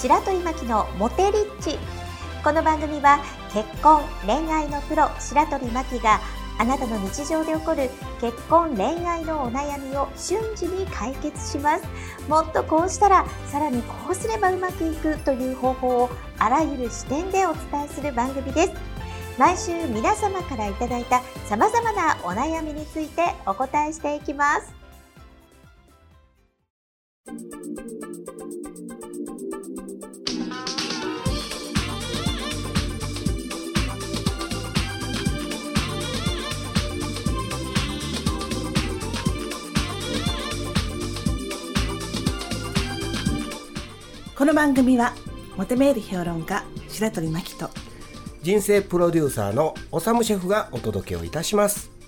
白鳥真希のモテリッチ。この番組は結婚恋愛のプロ白鳥真希があなたの日常で起こる結婚恋愛のお悩みを瞬時に解決します。もっとこうしたらさらにこうすればうまくいくという方法をあらゆる視点でお伝えする番組です。毎週皆様からいただいた様々なお悩みについてお答えしていきます。この番組はモテメール評論家白鳥真希と人生プロデューサーのおさむシェフがお届けをいたします。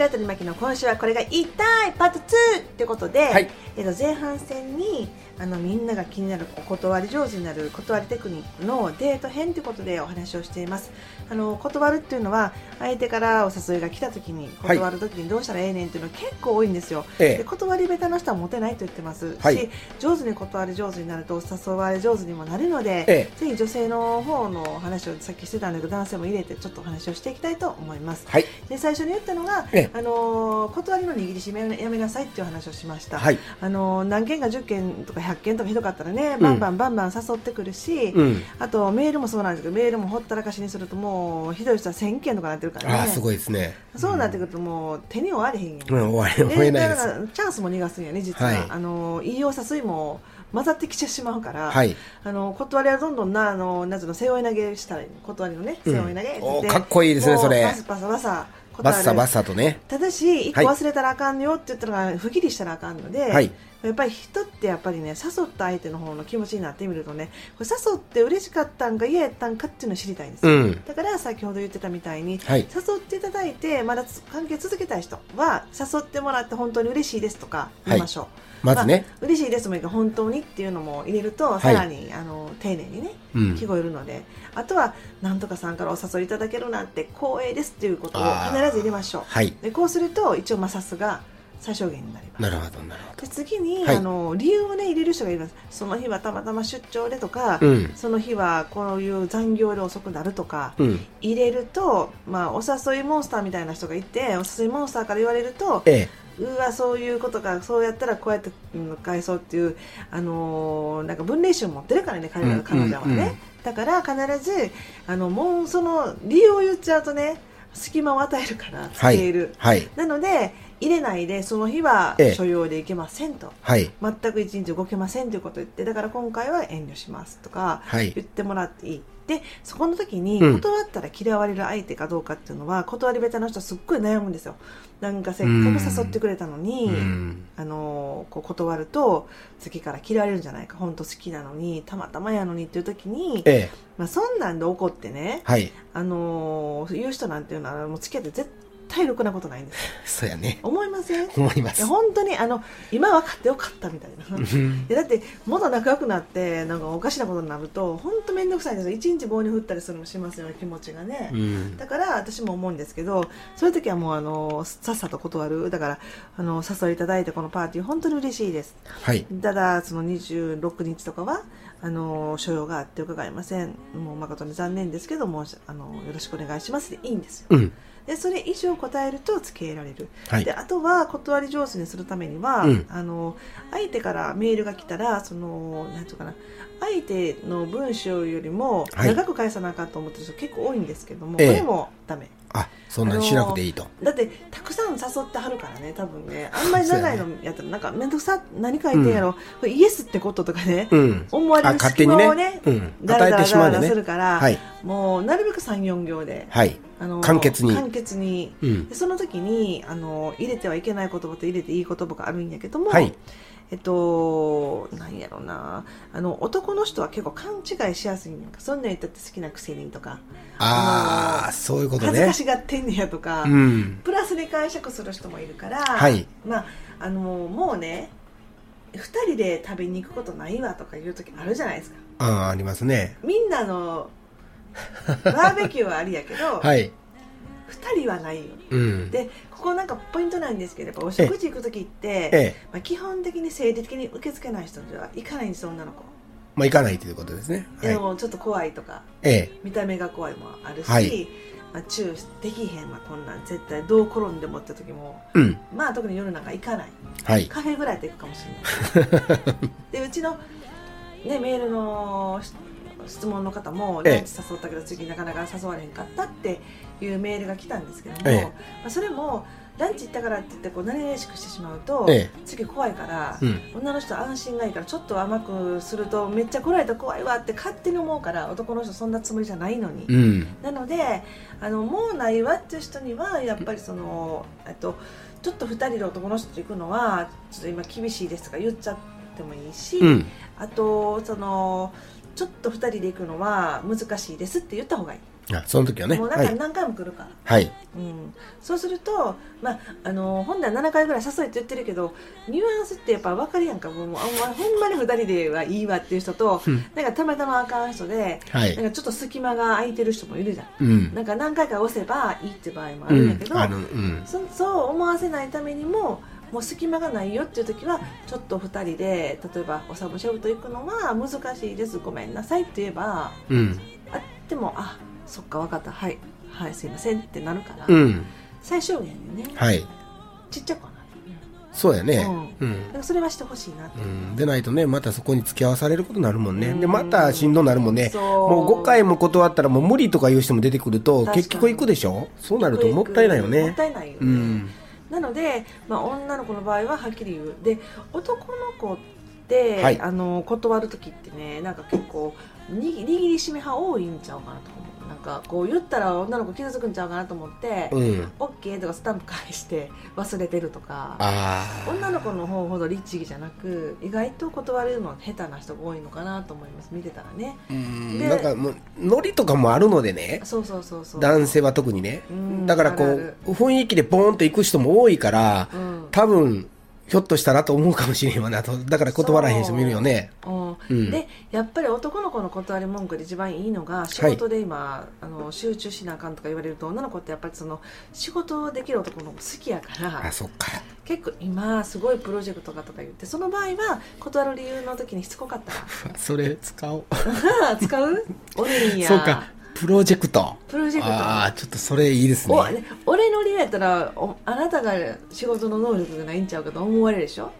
白鳥真希の今週はこれが言いたいパート2ってことで、はい。えっと前半戦にあのみんなが気になるお断り上手になる断りテクニックのデート編ということでお話をしています。あの断るっていうのは相手からお誘いが来た時にはい。断る時にどうしたらええねんっていうの結構多いんですよ、ええ。で断り下手な人はモテないと言ってます、はい。し上手に断り上手になると誘われ上手にもなるので、えぜひ女性の方の話をさっきしてたんだけど男性も入れてちょっとお話をしていきたいと思います。はい。で最初に言ったのが、ええ。あのー断りの握りしめやめなさいっていう話をしました、はい。あのー何件か10件とか100件とかひどかったらねバンバンバンバン誘ってくるし、うん。あとメールもそうなんですけどメールもほったらかしにするともうひどい人は1000件とかなってるからね。ああすごいですね。そうなってくるともう手に負われへんやん、うん。終わり終えないです。だからチャンスも逃がすんやね実は、はい。あのいいお誘いも混ざってきてしまうから、はい。あの断りはどんどんなあのなんつうの背負い投げしたら断りのねうん。背負い投げ、おーかっこいいですねそれ。バサバサバサバッサバッササとね。ただし一個はい。忘れたらあかんよって言ったのが不義理したらあかんので、はいやっぱり人ってやっぱりね誘った相手の方の気持ちになってみるとね誘って嬉しかったんか嫌やったんかっていうのを知りたいんですよ、うん。だから先ほど言ってたみたいに、はい。誘っていただいてまだつ関係続けたい人は誘ってもらって本当に嬉しいですとか言いましょう、まずね。あ嬉しいですもいいから本当にっていうのも入れると、い。さらにあの丁寧にねうん。聞こえるのであとはなんとかさんからお誘いいただけるなんて光栄ですっていうことを必ず入れましょう。はい。でこうすると一応まあさすが最小限になります。なるほどなるほで次に、はい。あの理由をね入れる人がいますその日はたまたま出張でとか、どうん。その日はこういう残業で遅くなるとか、うん。入れると、まあ、お誘いモンスターみたいな人がいてお誘いモンスターから言われるとええ。うわそういうことかそうやったらこうやってうん返そうっていう、あのーなんか分類集持ってるからね彼ら女はね、うんうん。だから必ずあのもうその理由を言っちゃうとね隙間を与えるからつはい。け入る、はい。なので入れないでその日はええ。所用でいけませんと、はい。全く一日動けませんということを言ってだから今回は遠慮しますとかはい。言ってもらっていい。でそこの時にうん。断ったら嫌われる相手かどうかっていうのは断り下手な人はすっごい悩むんですよ。なんかせっかく誘ってくれたのに、うん。あのこう断ると次から嫌われるんじゃないか。本当好きなのにたまたまやのにっていう時に、ええ。まあ、そんなんで怒ってね、はい。あの言う人なんていうのはもう付き合って絶対ろくなことないんですよ。そうやね。思いません？思います。本当にあの今分かってよかったみたいなうん。でだってもっと仲良くなってなんかおかしなことになると本当面倒くさいんですよ。一日棒に振ったりするのもしますよね気持ちがね、うん。だから私も思うんですけどそういう時はもうあのさっさと断る。だからあの誘いいただいてこのパーティー本当に嬉しいです。はい。ただその26日とかはあの所用があって伺いません。もう誠に残念ですけどもあのよろしくお願いしますでいいんですよ。うんでそれ以上答えると付けられる、はい。であとは断り上手にするためには、うん。あの相手からメールが来たらそのなんていうかな相手の文章よりもはい。長く返さなあかんと思ってる人結構多いんですけども、ええ。これもダメあそんなんしなくていいと。だってたくさん誘ってはるからね多分ね。あんまり長いのやったらなんか面倒くさ何書いてんやろ、これイエスってこととかね、うん。思われる隙間をねうん。だらだらだらするから、はい。もうなるべく34行で、はい。あの簡潔に。簡潔に。うん。でその時にあの入れてはいけない言葉と入れていい言葉があるんやけども、はいえっと、なんやろな、あの、男の人は結構勘違いしやすいんやんか。そんなん言ったって好きなくせにとか、ああ、そういうこと恥ずかね。しがってんねやとか、うん。プラスに解釈する人もいるから、はいまあ、あの、もうね、二人で食べに行くことないわとかいう時あるじゃないですか。ああ、ありますね。みんなの、バーベキューはありやけど、はい。二人はないよ。うん。で、ここなんかポイントなんですけど、やっぱお食事行く時って、ええ。まあ、基本的に生理的に受け付けない人では行かないんですよ、女の子。まあ、行かないということですね。はでもちょっと怖いとか、い。ええ。見た目が怖いもあるし、はいまあ、チューできへんわ、こんなん絶対どう転んでもって時も、うん。まあ特に夜なんか行かない。はい。カフェぐらいで行くかもしれない。で、うちの、ね、メールのし質問の方も、ええランチ誘ったけど次なかなか誘われへんかったっていうメールが来たんですけども、ええまあ、それも、ランチ行ったからって言ってこう何々しくしてしまうと、ええ次怖いから、うん。女の人は安心がいいからちょっと甘くするとめっちゃ来られたら怖いわって勝手に思うから男の人そんなつもりじゃないのに、うん。なのであのもうないわっていう人にはやっぱりそのえっとちょっと2人で男の人と行くのはちょっと今厳しいですとか言っちゃってもいいし、うん。あとそのちょっと2人で行くのは難しいですって言った方がいい、あ、その時はね。もうなんはい。か何回も来るから、はい。うん、そうすると、まあ、あの本来7回ぐらい誘いって言ってるけどニュアンスってやっぱ分かるやんかもうあほんまに2人ではいいわっていう人と、うんなんかたまたまあかん人で、はいなんかちょっと隙間が空いてる人もいるじゃんうん。なんか何回か押せばいいって場合もあうんるんだけど、うん。そそう思わせないためにももう隙間がないよっていう時はちょっと2人で例えばおサブシェフと行くのは難しいですごめんなさいって言えばうん。あでもあそっか分かったはいはいすいませんってなるから、うん。最小限にねはい。ちっちゃくはなそうやね。ううんだ。からそれはしてほしいなって、うん、でないとね、またそこに付き合わされることになるもんね。うんで、またしんどなるもんね。もう5回も断ったらもう無理とかいう人も出てくると、結局行くでしょ？そうなるともったいないよもっね。たいないよね、うん。なので、まあ、女の子の場合ははっきり言う。で男の子って、はい。あの断る時ってねなんか結構に握りしめ派多いんちゃうかなと思うなんかこう言ったら女の子傷つくんちゃうかなと思って「うん。オッケーとかスタンプ返して 忘れてるとか。女の子の方ほど律儀じゃなく意外と断れるの下手な人が多いのかなと思います見てたらねうん。でなんかもう、ノリとかもあるのでね。そうそうそうそう男性は特にねうん。だからこう、雰囲気でボーンと行く人も多いから、うん多分、ひょっとしたらと思うかもしれんわなと。だから断らへん人もいるよね。でやっぱり男の子の断り文句で一番いいのが仕事で今、あの集中しなあかんとか言われると女の子ってやっぱりその仕事できる男の子好きやからあ、そっか。結構今すごいプロジェクトがとか言ってその場合は断る理由の時にしつこかった それ使おう。ら 使う？おるんやそうか。プロジェクト。プロジェクトああ、ちょっとそれいいですね。俺の理由やったらおあなたが仕事の能力がないんちゃうかと思われるでしょ？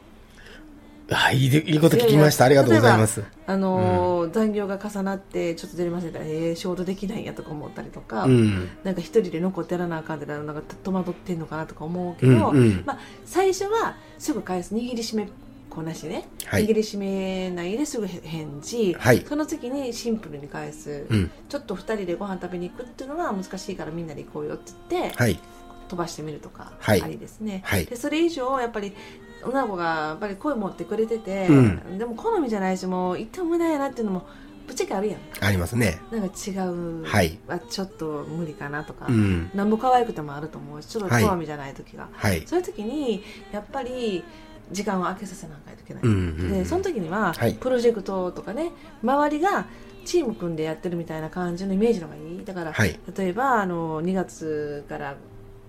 あいいでいいこと聞きました。ありがとうございます。あのー残業が重なってちょっと出れませんってえー、仕事できないんやとか思ったりとか、うん。なんか一人で残ってやらなあかんってなんか戸惑ってんのかなとか思うけうど、んうん。まあ、最初はすぐ返す握りしめこなしね、はい。握りしめないですぐ返事、はい。その次にシンプルに返す、うん。ちょっと二人でご飯食べに行くっていうのは難しいからみんなで行こうよって言って、はい。飛ばしてみるとか、はい。ありですね、はい。でそれ以上やっぱり女の子がやっぱり声持ってくれてて、うん。でも好みじゃないしもう行っても無駄やなっていうのもぶっちゃけあるやん。ありますね。なんか違うはい。ちょっと無理かなとか、うん。なんぼ可愛くてもあると思うしちょっと好みじゃない時が、はい。そういう時にやっぱり時間を空けさせなきゃいけない、うんうんでその時には、はい。プロジェクトとかね周りがチーム組んでやってるみたいな感じのイメージの方がいい。だから、はい。例えばあの2月から、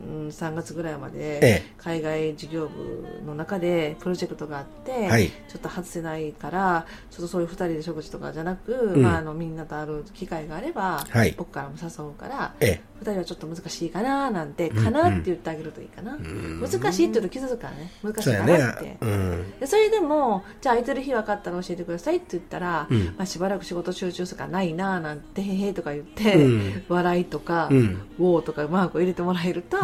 うん、3月ぐらいまでえ海外事業部の中でプロジェクトがあって、え。はい。ちょっと外せないからちょっとそういう2人で食事とかじゃなく、んまあ、あのみんなと会う機会があれば、はい僕からも誘うからえ2人はちょっと難しいかななんて、うんかなって言ってあげるといいかな、ん難しいって言うと傷つくからね難しいかなってね。うん。でそれでもじゃあ空いてる日分かったら教えてくださいって言ったら、うんまあ、しばらく仕事集中するからないななんてへへとか言って、うん笑いとか、うん。ウォーとかマークを入れてもらえると、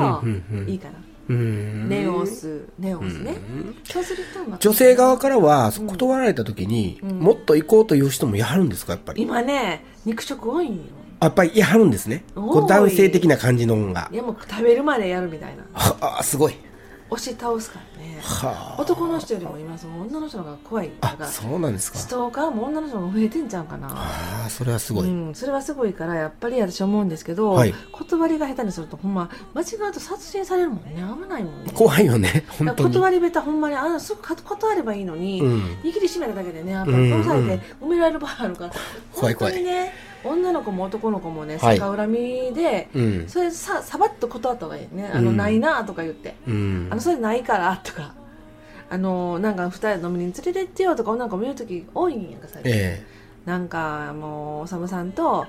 いいかな、うん。ネオスネオスね、うんそうすると、まあ女性側からは、断られた時に、うんもっと行こうという人もやはるんですか、やっぱり？今ね肉食多いんよやっぱりやはるんですね。男性的な感じの音がい。やもう食べるまでやるみたいな ああ、すごい。押し倒すからね。はあ。男の人よりも今その女の人の方が怖い。だからあそうなんですか。ストーカーも女の人も増えてんちゃうかな。ああそれはすごい、うん、それはすごいからやっぱり私思うんですけど、はい。断りが下手にするとほんま間違うと殺人されるもんね。危ないもんね。怖いよね本当に。断り下手ほんまにあのすぐ断ればいいのに、うん。握りしめただけでねやっぱ殺されて埋められる場合あるから、怖い怖い。本当にね女の子も男の子もねはい。逆恨みで、うん。それささばっと断った方がいいね。あの、うんないなとか言って、うん。あのそれないからとか。あのなんか二人飲みに連れてってよとか女の子も言う時多いんやんか最近、えなんかもうおさむさんと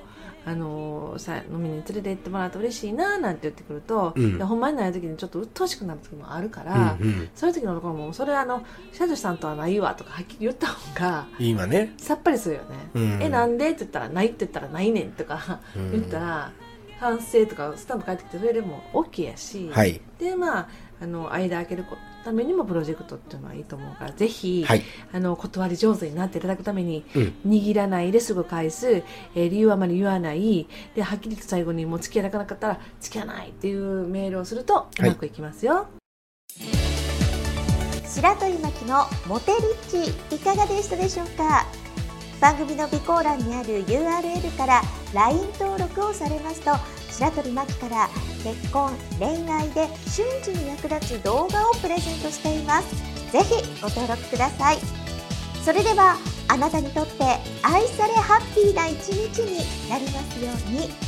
あのさ飲みに連れて行ってもらうと嬉しいななんて言ってくると、うん。ほんまにない時にちょっと鬱陶しくなる時もあるかえら、うんうん。そういう時のところもそれあの社長さんとはないわとかはっきり言った方がいいわね。さっぱりするよね、うん。えなんでって言ったらないって言ったらないねんとかうん言ったら反省とかスタンプ返ってきてそれでも OK やし、はい。でまああの間開けるためにもプロジェクトっていうのはいいと思うからぜひ、はい。あの断り上手になっていただくために、うん。握らないですぐ返す、えー理由はあまり言わないではっきりと最後にもう付き合いなかったら付き合わないっていうメールをするとうまくいきますよ、白鳥巻のモテリッチいかがでしたでしょうか？番組の備考欄にある URL から LINE 登録をされますと白鳥真希から結婚恋愛で瞬時に役立つ動画をプレゼントしています。ぜひご登録ください。それではあなたにとって愛されハッピーな一日になりますように。